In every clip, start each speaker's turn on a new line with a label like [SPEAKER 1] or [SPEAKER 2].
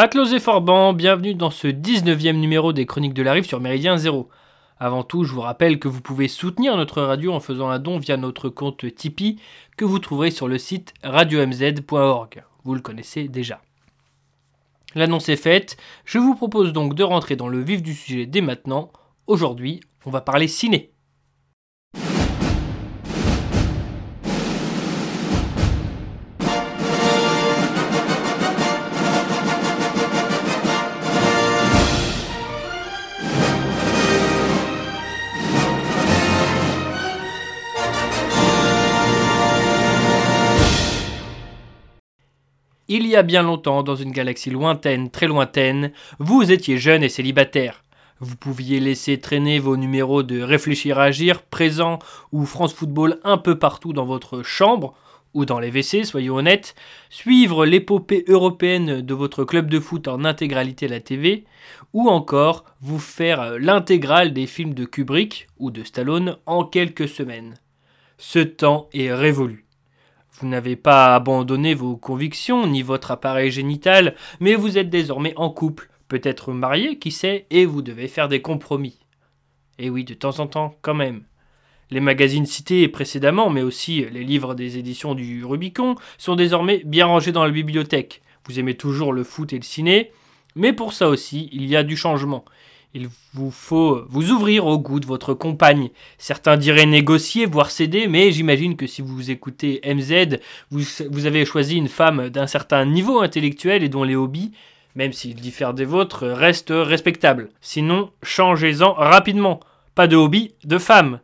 [SPEAKER 1] Matelots et Forban, bienvenue dans ce 19e numéro des Chroniques de la Rive sur Méridien Zéro. Avant tout, je vous rappelle que vous pouvez soutenir notre radio en faisant un don via notre compte Tipeee que vous trouverez sur le site radiomz.org. Vous le connaissez déjà. L'annonce est faite, je vous propose donc de rentrer dans le vif du sujet dès maintenant. Aujourd'hui, on va parler ciné. Il y a bien longtemps, dans une galaxie lointaine, très lointaine, vous étiez jeune et célibataire. Vous pouviez laisser traîner vos numéros de Réfléchir à agir, présent ou France Football un peu partout dans votre chambre, ou dans les WC, soyons honnêtes, suivre l'épopée européenne de votre club de foot en intégralité à la TV, ou encore vous faire l'intégrale des films de Kubrick ou de Stallone en quelques semaines. Ce temps est révolu. Vous n'avez pas abandonné vos convictions ni votre appareil génital, mais vous êtes désormais en couple, peut-être marié, qui sait, et vous devez faire des compromis. Et oui, de temps en temps, quand même. Les magazines cités précédemment, mais aussi les livres des éditions du Rubicon, sont désormais bien rangés dans la bibliothèque. Vous aimez toujours le foot et le ciné, mais pour ça aussi, il y a du changement. Il vous faut vous ouvrir au goût de votre compagne. Certains diraient négocier, voire céder, mais j'imagine que si vous écoutez MZ, vous, avez choisi une femme d'un certain niveau intellectuel et dont les hobbies, même s'ils diffèrent des vôtres, restent respectables. Sinon, changez-en rapidement. Pas de hobby, de femme.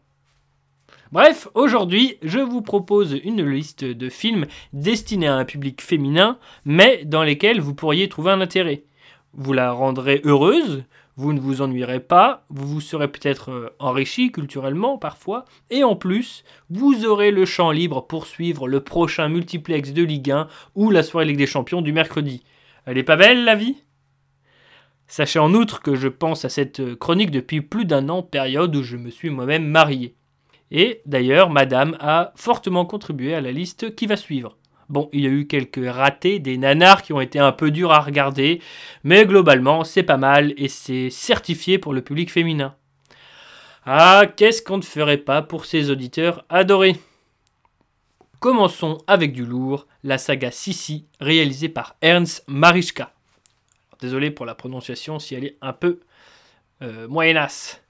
[SPEAKER 1] Bref, aujourd'hui, je vous propose une liste de films destinés à un public féminin, mais dans lesquels vous pourriez trouver un intérêt. Vous la rendrez heureuse, vous ne vous ennuierez pas, vous vous serez peut-être euh, enrichi culturellement parfois, et en plus, vous aurez le champ libre pour suivre le prochain multiplex de Ligue 1 ou la soirée Ligue des Champions du mercredi. Elle est pas belle la vie? Sachez en outre que je pense à cette euh, chronique depuis plus d'un an, période où je me suis moi-même marié. Et d'ailleurs, Madame a fortement contribué à la liste qui va suivre. Bon, il y a eu quelques ratés, des nanars qui ont été un peu durs à regarder, mais globalement, c'est pas mal et c'est certifié pour le public féminin. Ah, qu'est-ce qu'on ne ferait pas pour ces auditeurs adorés? Commençons avec du lourd, la saga Sissi, réalisée par Ernst Marischka. Désolé pour la prononciation si elle est un peu euh, moyenasse.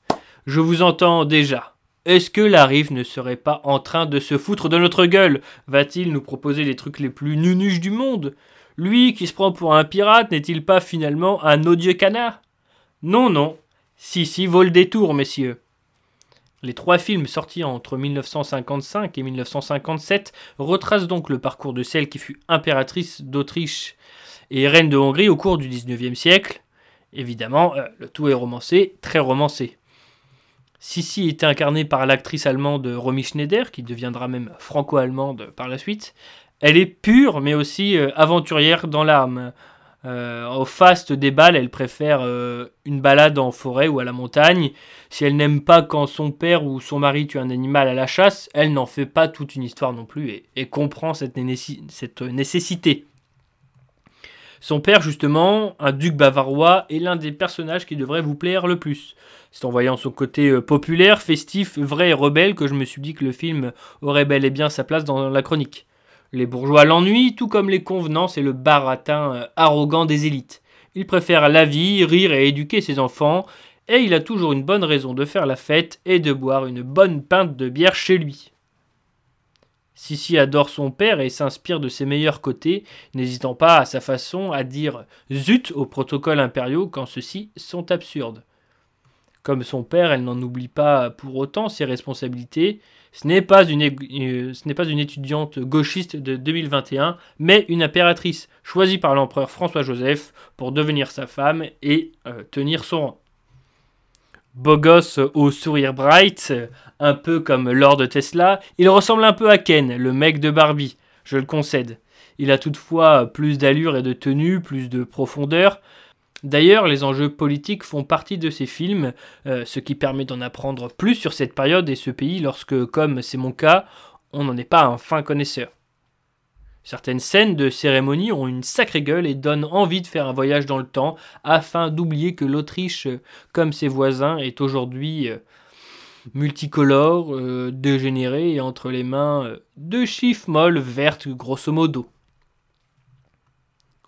[SPEAKER 1] Je vous entends déjà. Est-ce que la rive ne serait pas en train de se foutre de notre gueule? Va-t-il nous proposer les trucs les plus nunuches du monde? Lui qui se prend pour un pirate n'est-il pas finalement un odieux canard? Non, non. Si, si, vole des tours, messieurs. Les trois films sortis entre 1955 et 1957 retracent donc le parcours de celle qui fut impératrice d'Autriche et reine de Hongrie au cours du XIXe siècle. Évidemment, euh, le tout est romancé, très romancé. Sissi était incarnée par l'actrice allemande Romy Schneider, qui deviendra même franco-allemande par la suite. Elle est pure, mais aussi euh, aventurière dans l'âme. Euh, au faste des balles, elle préfère euh, une balade en forêt ou à la montagne. Si elle n'aime pas quand son père ou son mari tue un animal à la chasse, elle n'en fait pas toute une histoire non plus et, comprend cette nécessité. Son père, justement, un duc bavarois, est l'un des personnages qui devrait vous plaire le plus. C'est en voyant son côté euh, populaire, festif, vrai et rebelle que je me suis dit que le film aurait bel et bien sa place dans la chronique. Les bourgeois l'ennuient, tout comme les convenances et le baratin euh, arrogant des élites. Il préfère la vie, rire et éduquer ses enfants, et il a toujours une bonne raison de faire la fête et de boire une bonne pinte de bière chez lui. Sissi adore son père et s'inspire de ses meilleurs côtés, n'hésitant pas à sa façon à dire zut aux protocoles impériaux quand ceux-ci sont absurdes. Comme son père, elle n'en oublie pas pour autant ses responsabilités. Ce n'est pas, une, euh, étudiante gauchiste de 2021, mais une impératrice choisie par l'empereur François-Joseph pour devenir sa femme et euh, tenir son rang beau au sourire bright, un peu comme Lord Tesla, il ressemble un peu à Ken, le mec de Barbie, je le concède. Il a toutefois plus d'allure et de tenue, plus de profondeur. D'ailleurs, les enjeux politiques font partie de ces films, euh, ce qui permet d'en apprendre plus sur cette période et ce pays lorsque, comme c'est mon cas, on n'en est pas un fin connaisseur. Certaines scènes de cérémonie ont une sacrée gueule et donnent envie de faire un voyage dans le temps afin d'oublier que l'Autriche, comme ses voisins, est aujourd'hui euh, multicolore, euh, dégénérée et entre les mains euh, de chiffres molles vertes grosso modo.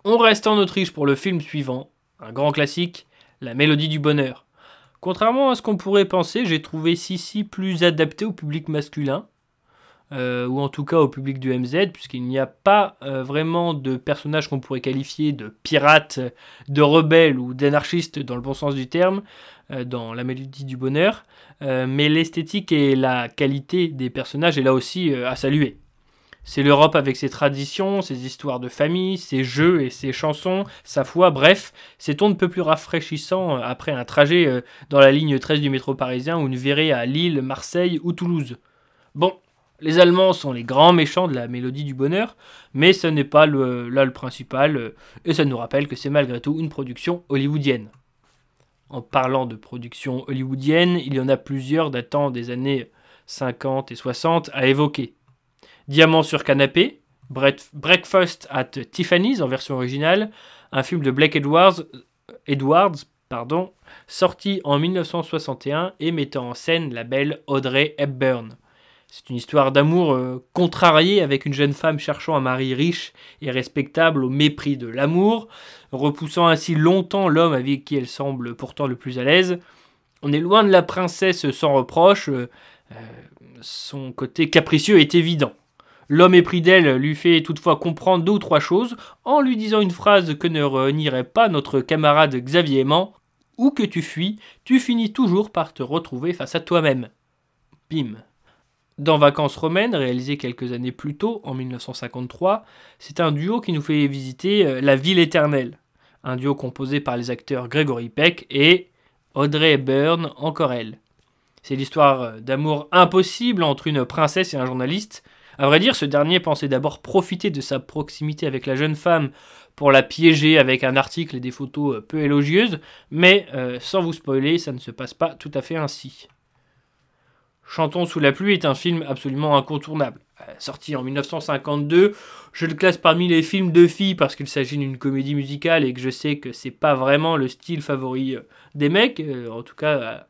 [SPEAKER 1] On reste en Autriche pour le film suivant, un grand classique, La Mélodie du Bonheur. Contrairement à ce qu'on pourrait penser, j'ai trouvé Sissi plus adapté au public masculin. Euh, ou en tout cas au public du MZ, puisqu'il n'y a pas euh, vraiment de personnages qu'on pourrait qualifier de pirates, de rebelles ou d'anarchistes dans le bon sens du terme, euh, dans la mélodie du bonheur, mais l'esthétique et la qualité des personnages est là aussi à saluer. C'est l'Europe avec ses traditions, ses histoires de famille, ses jeux et ses chansons, sa foi, bref, c'est on ne peut plus rafraîchissant après un trajet dans la ligne 13 du métro parisien ou une virée à Lille, Marseille ou Toulouse. Bon, les Allemands sont les grands méchants de la mélodie du bonheur, mais ce n'est pas le, là le principal, euh, et ça nous rappelle que c'est malgré tout une production hollywoodienne. En parlant de production hollywoodienne, il y en a plusieurs datant des années 50 et 60 à évoquer. Diamant sur canapé, Breakfast at Tiffany's en version originale, un film de Blake Edwards, sorti en 1961 et mettant en scène la belle Audrey Hepburn. C'est une histoire d'amour euh, contrariée avec une jeune femme cherchant un mari riche et respectable au mépris de l'amour, repoussant ainsi longtemps l'homme avec qui elle semble pourtant le plus à l'aise. On est loin de la princesse sans reproche, euh, son côté capricieux est évident. L'homme épris d'elle lui fait toutefois comprendre deux ou trois choses en lui disant une phrase que ne renierait pas notre camarade Xavier Aimant Où que tu fuis, tu finis toujours par te retrouver face à toi-même. Bim. Dans Vacances romaines, réalisé quelques années plus tôt, en 1953, c'est un duo qui nous fait visiter euh, La ville éternelle. Un duo composé par les acteurs Gregory Peck et Audrey Hepburn, encore elle. C'est l'histoire euh, d'amour impossible entre une princesse et un journaliste. À vrai dire, ce dernier pensait d'abord profiter de sa proximité avec la jeune femme pour la piéger avec un article et des photos euh, peu élogieuses, mais sans vous spoiler, ça ne se passe pas tout à fait ainsi. Chantons sous la pluie est un film absolument incontournable. Euh, sorti en 1952, je le classe parmi les films de filles parce qu'il s'agit d'une comédie musicale et que je sais que c'est pas vraiment le style favori euh, des mecs, euh, en tout cas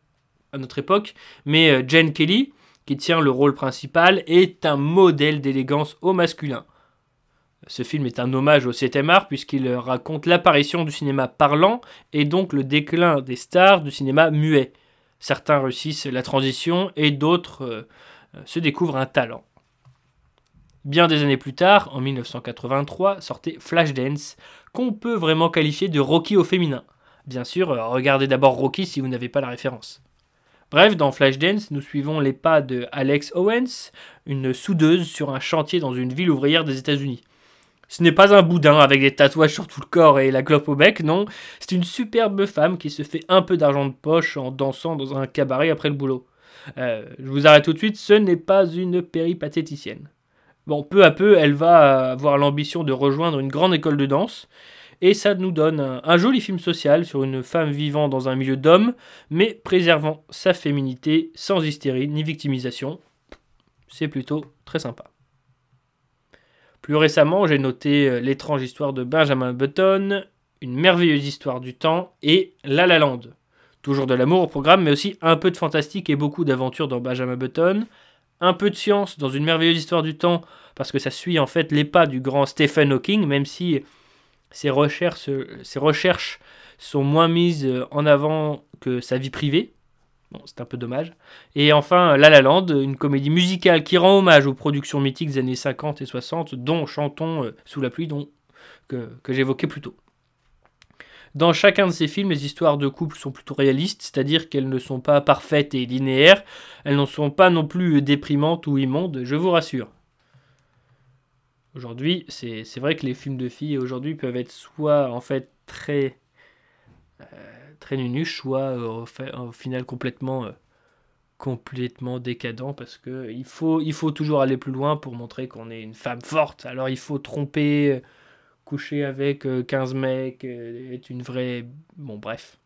[SPEAKER 1] à notre époque. Mais Jane Kelly, qui tient le rôle principal, est un modèle d'élégance au masculin. Ce film est un hommage au 7 art puisqu'il raconte l'apparition du cinéma parlant et donc le déclin des stars du cinéma muet. Certains réussissent la transition et d'autres euh, se découvrent un talent. Bien des années plus tard, en 1983, sortait Flashdance, qu'on peut vraiment qualifier de Rocky au féminin. Bien sûr, euh, regardez d'abord Rocky si vous n'avez pas la référence. Bref, dans Flashdance, nous suivons les pas de Alex Owens, une soudeuse sur un chantier dans une ville ouvrière des États-Unis. Ce n'est pas un boudin avec des tatouages sur tout le corps et la clope au bec, non. C'est une superbe femme qui se fait un peu d'argent de poche en dansant dans un cabaret après le boulot. Euh, je vous arrête tout de suite, ce n'est pas une péripatéticienne. Bon, peu à peu, elle va avoir l'ambition de rejoindre une grande école de danse, et ça nous donne un, un joli film social sur une femme vivant dans un milieu d'hommes, mais préservant sa féminité sans hystérie ni victimisation. C'est plutôt très sympa. Plus récemment, j'ai noté euh, L'étrange histoire de Benjamin Button, Une merveilleuse histoire du temps et La La Land. Toujours de l'amour au programme, mais aussi un peu de fantastique et beaucoup d'aventures dans Benjamin Button. Un peu de science dans Une merveilleuse histoire du temps, parce que ça suit en fait les pas du grand Stephen Hawking, même si ses recherches, ses recherches sont moins mises en avant que sa vie privée. C'est un peu dommage. Et enfin, La La Land, une comédie musicale qui rend hommage aux productions mythiques des années 50 et 60, dont Chantons euh, sous la pluie, que j'évoquais plus tôt. Dans chacun de ces films, les histoires de couple sont plutôt réalistes, c'est-à-dire qu'elles ne sont pas parfaites et linéaires, elles ne sont pas non plus déprimantes ou immondes, je vous rassure. Aujourd'hui, c'est vrai que les films de filles aujourd'hui peuvent être soit en fait très euh, très nunuche, soit euh, au, final complètement, euh, complètement décadent, parce que il faut, toujours aller plus loin pour montrer qu'on est une femme forte. Alors il faut tromper, coucher avec 15 mecs, être une vraie... Bon bref.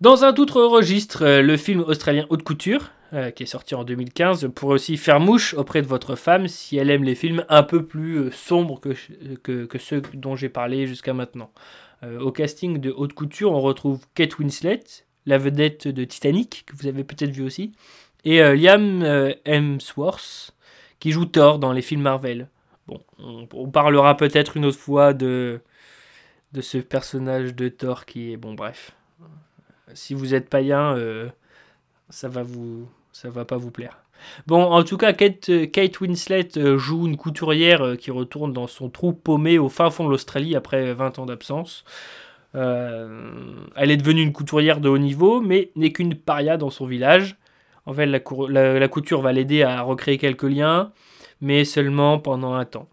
[SPEAKER 1] Dans un autre registre, le film australien Haute Couture, euh, qui est sorti en 2015, pourrait aussi faire mouche auprès de votre femme si elle aime les films un peu plus euh, sombres que, ceux dont j'ai parlé jusqu'à maintenant. Euh, au casting de haute couture, on retrouve Kate Winslet, la vedette de Titanic, que vous avez peut-être vu aussi, et Liam Hemsworth, qui joue Thor dans les films Marvel. Bon, on, on parlera peut-être une autre fois de, de ce personnage de Thor qui est... Bon, bref. Si vous êtes païen, ça va vous ça va pas vous plaire. Bon, en tout cas, Kate, Kate Winslet euh, joue une couturière euh, qui retourne dans son trou paumé au fin fond de l'Australie après 20 ans d'absence. Euh, elle est devenue une couturière de haut niveau, mais n'est qu'une paria dans son village. En fait, la, la couture va l'aider à recréer quelques liens, mais seulement pendant un temps.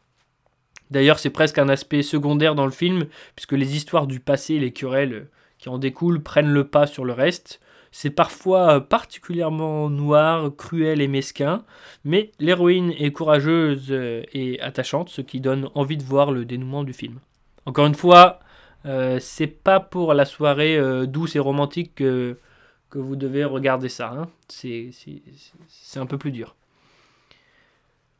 [SPEAKER 1] D'ailleurs, c'est presque un aspect secondaire dans le film, puisque les histoires du passé et les querelles qui en découlent prennent le pas sur le reste. C'est parfois particulièrement noir, cruel et mesquin, mais l'héroïne est courageuse euh, et attachante, ce qui donne envie de voir le dénouement du film. Encore une fois, euh, c'est pas pour la soirée euh, douce et romantique que, que, vous devez regarder ça. Hein. C'est un peu plus dur.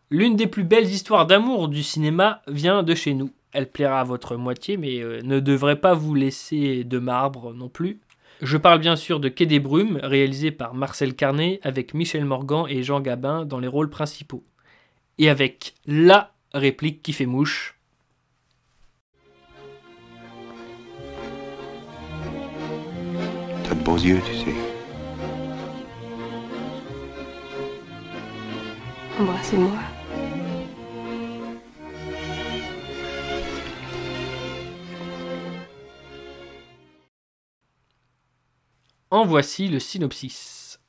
[SPEAKER 1] L'une des plus belles histoires d'amour du cinéma vient de chez nous. Elle plaira à votre moitié, mais ne devrait pas vous laisser de marbre non plus. Je parle bien sûr de Quai des Brumes, réalisé par Marcel Carnet, avec Michel Morgan et Jean Gabin dans les rôles principaux. Et avec LA réplique qui fait mouche.
[SPEAKER 2] T'as de beaux yeux, tu sais.
[SPEAKER 3] Embrassez-moi.
[SPEAKER 1] En voici le synopsis.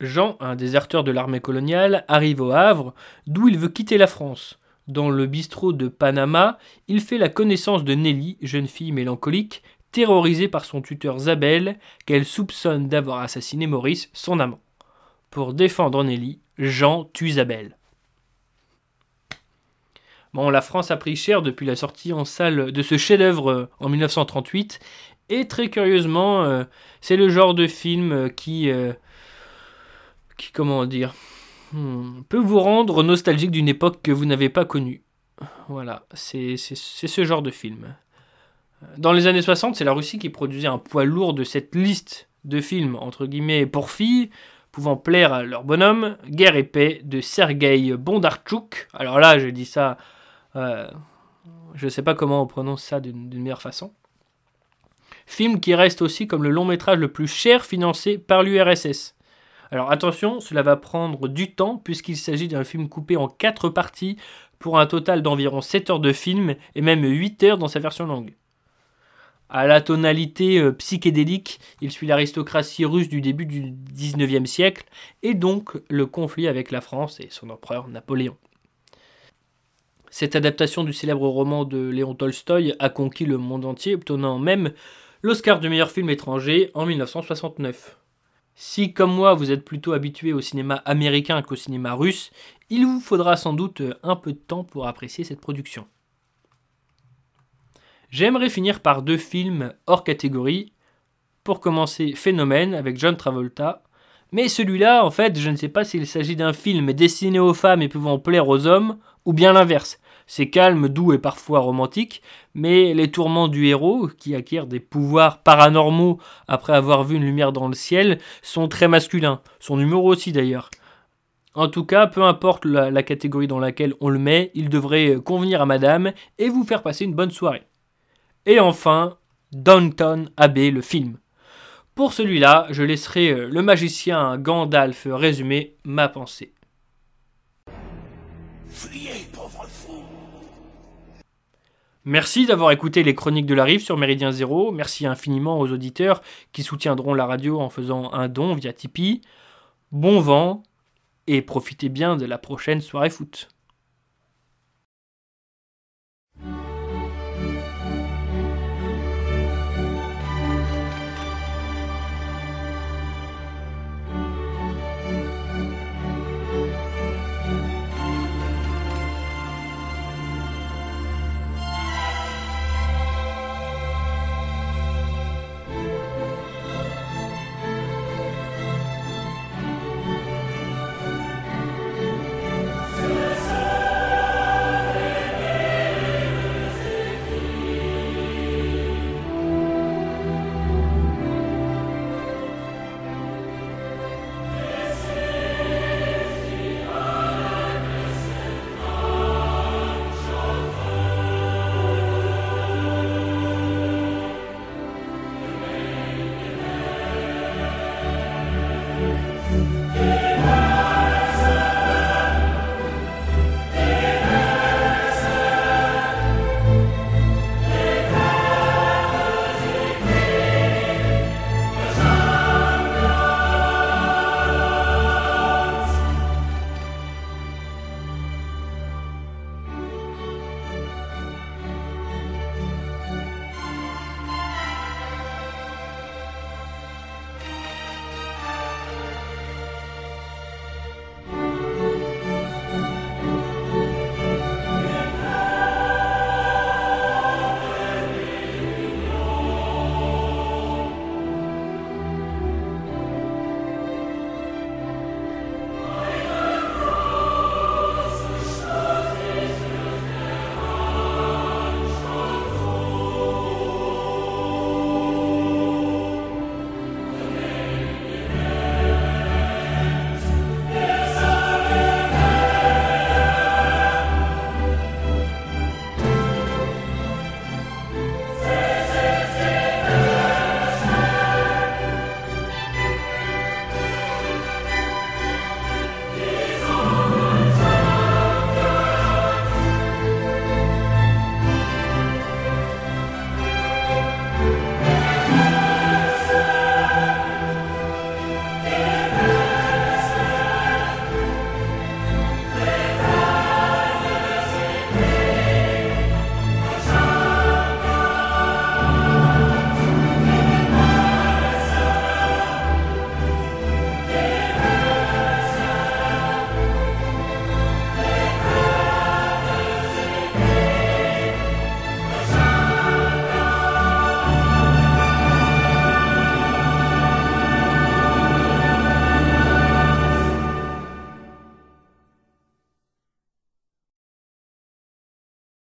[SPEAKER 1] Jean, un déserteur de l'armée coloniale, arrive au Havre, d'où il veut quitter la France. Dans le bistrot de Panama, il fait la connaissance de Nelly, jeune fille mélancolique, terrorisée par son tuteur Zabel, qu'elle soupçonne d'avoir assassiné Maurice, son amant. Pour défendre Nelly, Jean tue Zabel. Bon, la France a pris cher depuis la sortie en salle de ce chef-d'œuvre en 1938 et très curieusement, euh, c'est le genre de film euh, qui, euh, qui comment dire, hmm, peut vous rendre nostalgique d'une époque que vous n'avez pas connue. Voilà, c'est ce genre de film. Dans les années 60, c'est la Russie qui produisait un poids lourd de cette liste de films, entre guillemets, pour filles, pouvant plaire à leur bonhomme, Guerre et paix de Sergei Bondarchuk. Alors là, je dis ça, je ne sais pas comment on prononce ça d'une meilleure façon film qui reste aussi comme le long métrage le plus cher financé par l'URSS. Alors attention, cela va prendre du temps puisqu'il s'agit d'un film coupé en 4 parties pour un total d'environ 7 heures de film et même 8 heures dans sa version longue. À la tonalité euh, psychédélique, il suit l'aristocratie russe du début du 19e siècle et donc le conflit avec la France et son empereur Napoléon. Cette adaptation du célèbre roman de Léon Tolstoï a conquis le monde entier, obtenant même l'Oscar du meilleur film étranger en 1969. Si, comme moi, vous êtes plutôt habitué au cinéma américain qu'au cinéma russe, il vous faudra sans doute un peu de temps pour apprécier cette production. J'aimerais finir par deux films hors catégorie. Pour commencer, Phénomène avec John Travolta. Mais celui-là, en fait, je ne sais pas s'il s'agit d'un film destiné aux femmes et pouvant plaire aux hommes, ou bien l'inverse. C'est calme, doux et parfois romantique, mais les tourments du héros, qui acquiert des pouvoirs paranormaux après avoir vu une lumière dans le ciel, sont très masculins. Son humour aussi d'ailleurs. En tout cas, peu importe la, catégorie dans laquelle on le met, il devrait convenir à madame et vous faire passer une bonne soirée. Et enfin, Downton Abbey, le film. Pour celui-là, je laisserai le magicien Gandalf résumer ma pensée. Merci d'avoir écouté les chroniques de la rive sur Méridien Zéro. Merci infiniment aux auditeurs qui soutiendront la radio en faisant un don via Tipeee. Bon vent et profitez bien de la prochaine soirée foot.